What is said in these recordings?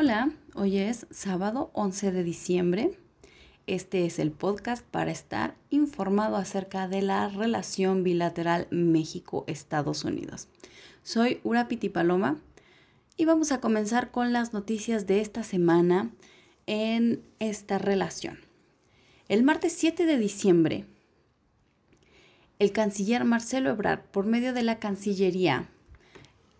Hola, hoy es sábado 11 de diciembre. Este es el podcast para estar informado acerca de la relación bilateral México-Estados Unidos. Soy Urapiti Paloma y vamos a comenzar con las noticias de esta semana en esta relación. El martes 7 de diciembre, el canciller Marcelo Ebrard, por medio de la Cancillería,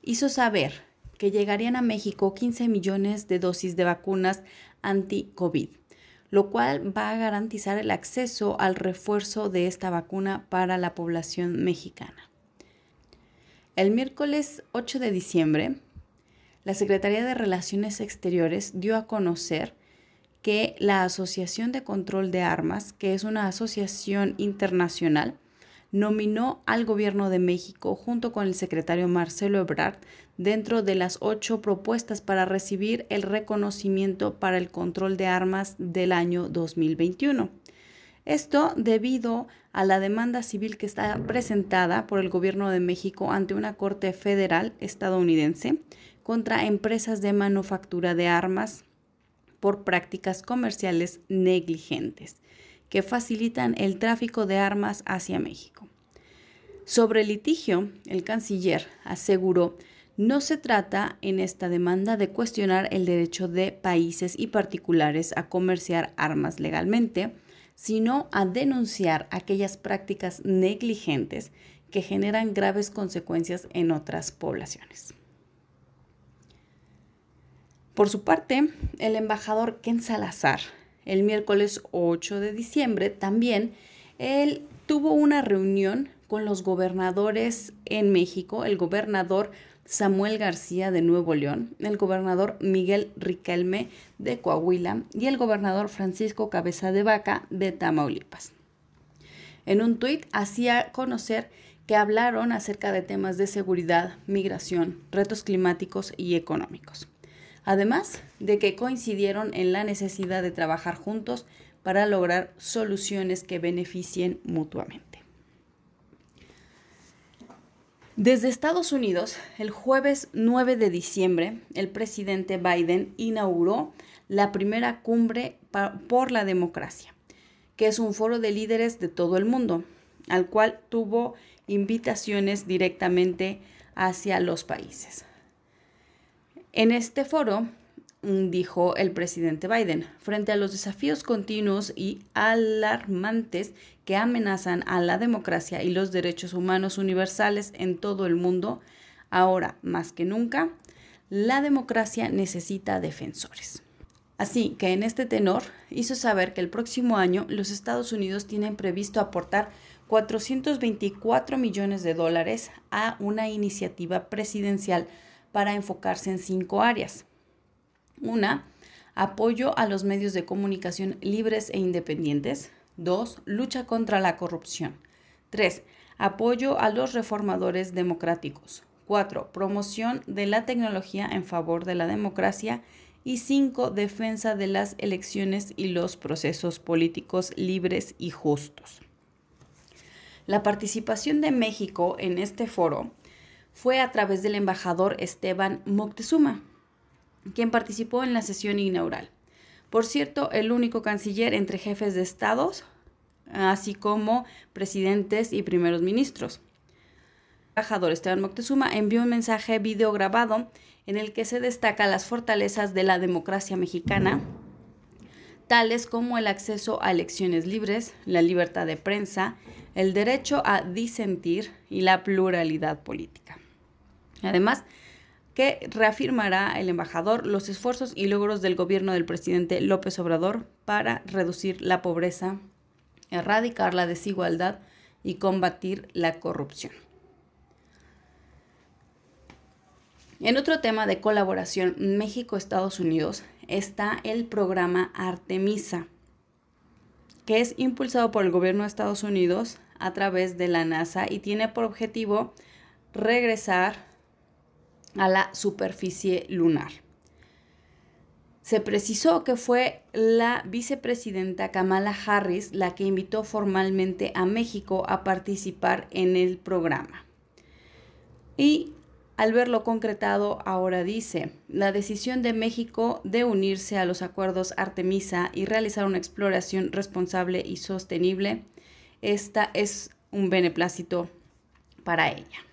hizo saber que llegarían a México 15 millones de dosis de vacunas anti-COVID, lo cual va a garantizar el acceso al refuerzo de esta vacuna para la población mexicana. El miércoles 8 de diciembre, la Secretaría de Relaciones Exteriores dio a conocer que la Asociación de Control de Armas, que es una asociación internacional, nominó al gobierno de México junto con el secretario Marcelo Ebrard dentro de las ocho propuestas para recibir el reconocimiento para el control de armas del año 2021. Esto debido a la demanda civil que está presentada por el gobierno de México ante una corte federal estadounidense contra empresas de manufactura de armas por prácticas comerciales negligentes que facilitan el tráfico de armas hacia México. Sobre el litigio, el canciller aseguró no se trata en esta demanda de cuestionar el derecho de países y particulares a comerciar armas legalmente, sino a denunciar aquellas prácticas negligentes que generan graves consecuencias en otras poblaciones. Por su parte, el embajador Ken Salazar el miércoles 8 de diciembre también, él tuvo una reunión con los gobernadores en México, el gobernador Samuel García de Nuevo León, el gobernador Miguel Riquelme de Coahuila y el gobernador Francisco Cabeza de Vaca de Tamaulipas. En un tuit hacía conocer que hablaron acerca de temas de seguridad, migración, retos climáticos y económicos además de que coincidieron en la necesidad de trabajar juntos para lograr soluciones que beneficien mutuamente. Desde Estados Unidos, el jueves 9 de diciembre, el presidente Biden inauguró la primera cumbre por la democracia, que es un foro de líderes de todo el mundo, al cual tuvo invitaciones directamente hacia los países. En este foro, mm, dijo el presidente Biden, frente a los desafíos continuos y alarmantes que amenazan a la democracia y los derechos humanos universales en todo el mundo, ahora más que nunca, la democracia necesita defensores. Así que en este tenor hizo saber que el próximo año los Estados Unidos tienen previsto aportar 424 millones de dólares a una iniciativa presidencial para enfocarse en cinco áreas. Una, apoyo a los medios de comunicación libres e independientes. Dos, lucha contra la corrupción. Tres, apoyo a los reformadores democráticos. Cuatro, promoción de la tecnología en favor de la democracia. Y cinco, defensa de las elecciones y los procesos políticos libres y justos. La participación de México en este foro fue a través del embajador Esteban Moctezuma, quien participó en la sesión inaugural. Por cierto, el único canciller entre jefes de estados, así como presidentes y primeros ministros. El embajador Esteban Moctezuma envió un mensaje video grabado en el que se destaca las fortalezas de la democracia mexicana, tales como el acceso a elecciones libres, la libertad de prensa, el derecho a disentir y la pluralidad política. Además, que reafirmará el embajador los esfuerzos y logros del gobierno del presidente López Obrador para reducir la pobreza, erradicar la desigualdad y combatir la corrupción. En otro tema de colaboración México-Estados Unidos está el programa Artemisa, que es impulsado por el gobierno de Estados Unidos a través de la NASA y tiene por objetivo regresar a la superficie lunar. Se precisó que fue la vicepresidenta Kamala Harris la que invitó formalmente a México a participar en el programa. Y al verlo concretado, ahora dice, la decisión de México de unirse a los acuerdos Artemisa y realizar una exploración responsable y sostenible, esta es un beneplácito para ella.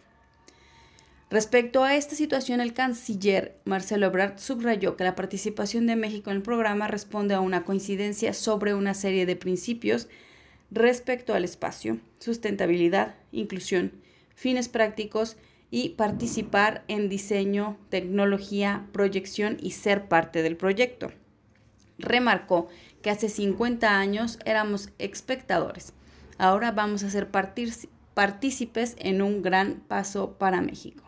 Respecto a esta situación, el canciller Marcelo Ebrard subrayó que la participación de México en el programa responde a una coincidencia sobre una serie de principios respecto al espacio, sustentabilidad, inclusión, fines prácticos y participar en diseño, tecnología, proyección y ser parte del proyecto. Remarcó que hace 50 años éramos espectadores. Ahora vamos a ser partícipes en un gran paso para México.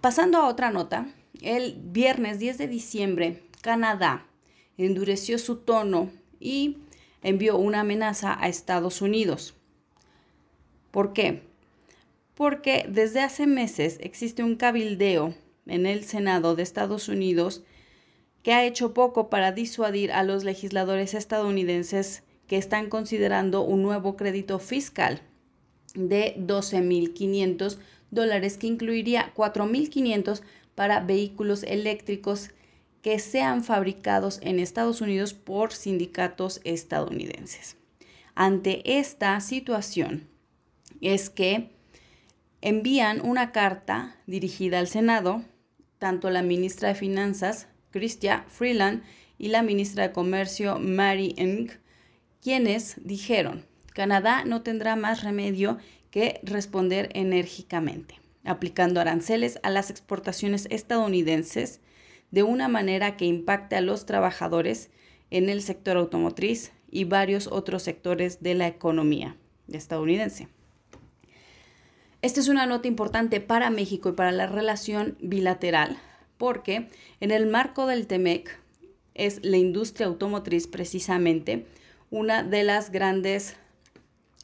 Pasando a otra nota, el viernes 10 de diciembre, Canadá endureció su tono y envió una amenaza a Estados Unidos. ¿Por qué? porque desde hace meses existe un cabildeo en el Senado de Estados Unidos que ha hecho poco para disuadir a los legisladores estadounidenses que están considerando un nuevo crédito fiscal de 12.500 dólares que incluiría 4.500 para vehículos eléctricos que sean fabricados en Estados Unidos por sindicatos estadounidenses. Ante esta situación es que envían una carta dirigida al Senado, tanto la ministra de Finanzas, Chrystia Freeland, y la ministra de Comercio, Mary Ng, quienes dijeron, Canadá no tendrá más remedio que responder enérgicamente, aplicando aranceles a las exportaciones estadounidenses de una manera que impacte a los trabajadores en el sector automotriz y varios otros sectores de la economía estadounidense. Esta es una nota importante para México y para la relación bilateral, porque en el marco del TEMEC es la industria automotriz precisamente una de las grandes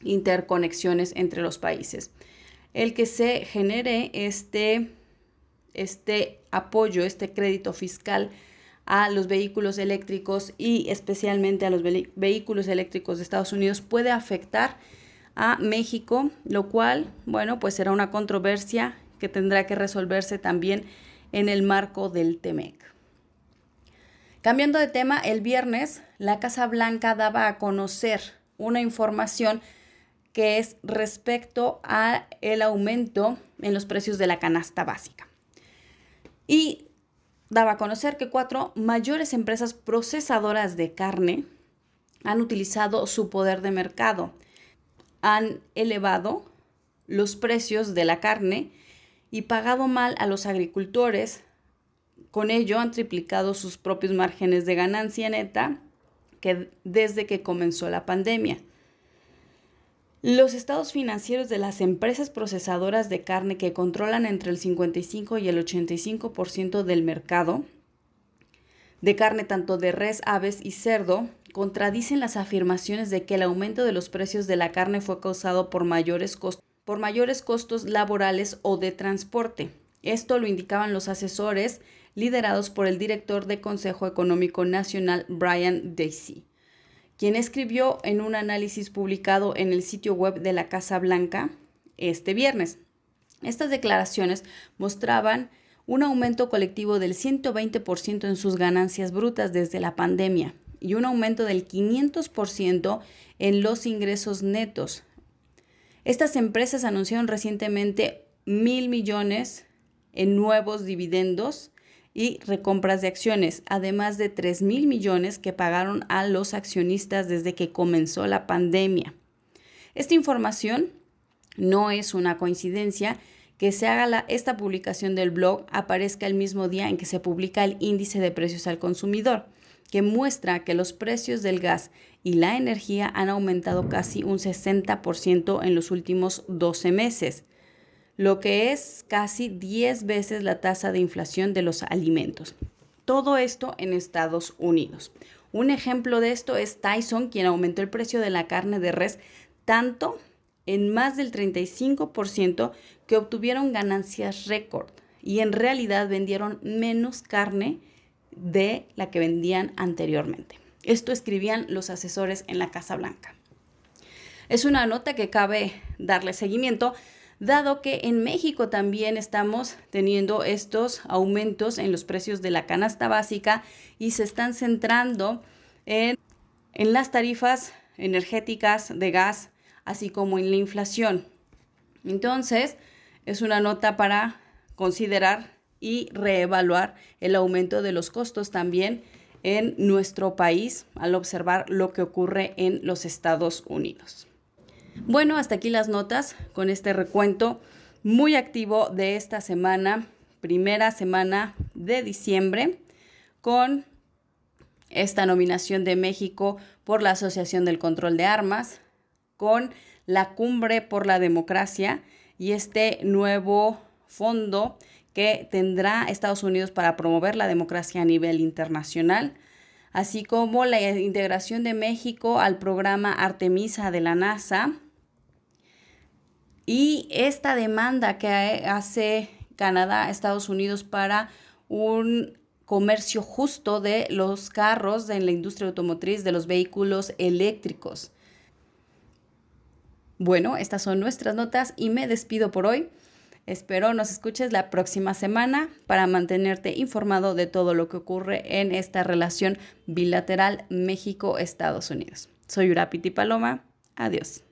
interconexiones entre los países. El que se genere este, este apoyo, este crédito fiscal a los vehículos eléctricos y especialmente a los vehículos eléctricos de Estados Unidos puede afectar a México, lo cual, bueno, pues será una controversia que tendrá que resolverse también en el marco del TEMEC. Cambiando de tema, el viernes la Casa Blanca daba a conocer una información que es respecto a el aumento en los precios de la canasta básica. Y daba a conocer que cuatro mayores empresas procesadoras de carne han utilizado su poder de mercado han elevado los precios de la carne y pagado mal a los agricultores. Con ello han triplicado sus propios márgenes de ganancia neta que desde que comenzó la pandemia. Los estados financieros de las empresas procesadoras de carne que controlan entre el 55 y el 85% del mercado de carne tanto de res, aves y cerdo contradicen las afirmaciones de que el aumento de los precios de la carne fue causado por mayores, costos laborales o de transporte. Esto lo indicaban los asesores liderados por el director de Consejo Económico Nacional, Brian Dacey, quien escribió en un análisis publicado en el sitio web de la Casa Blanca este viernes. Estas declaraciones mostraban un aumento colectivo del 120% en sus ganancias brutas desde la pandemia, y un aumento del 500% en los ingresos netos. Estas empresas anunciaron recientemente mil millones en nuevos dividendos y recompras de acciones, además de 3 mil millones que pagaron a los accionistas desde que comenzó la pandemia. Esta información no es una coincidencia que se haga esta publicación del blog aparezca el mismo día en que se publica el índice de precios al consumidor que muestra que los precios del gas y la energía han aumentado casi un 60% en los últimos 12 meses, lo que es casi 10 veces la tasa de inflación de los alimentos. Todo esto en Estados Unidos. Un ejemplo de esto es Tyson, quien aumentó el precio de la carne de res tanto en más del 35% que obtuvieron ganancias récord y en realidad vendieron menos carne de la que vendían anteriormente. Esto escribían los asesores en la Casa Blanca. Es una nota que cabe darle seguimiento, dado que en México también estamos teniendo estos aumentos en los precios de la canasta básica y se están centrando en, las tarifas energéticas de gas, así como en la inflación. Entonces, es una nota para considerar y reevaluar el aumento de los costos también en nuestro país al observar lo que ocurre en los Estados Unidos. Bueno, hasta aquí las notas con este recuento muy activo de esta semana, primera semana de diciembre, con esta nominación de México por la Asociación del Control de Armas, con la Cumbre por la Democracia y este nuevo fondo que tendrá Estados Unidos para promover la democracia a nivel internacional, así como la integración de México al programa Artemisa de la NASA y esta demanda que hace Canadá Estados Unidos para un comercio justo de los carros en la industria automotriz, de los vehículos eléctricos. Bueno, estas son nuestras notas y me despido por hoy. Espero nos escuches la próxima semana para mantenerte informado de todo lo que ocurre en esta relación bilateral México-Estados Unidos. Soy Urapiti Paloma. Adiós.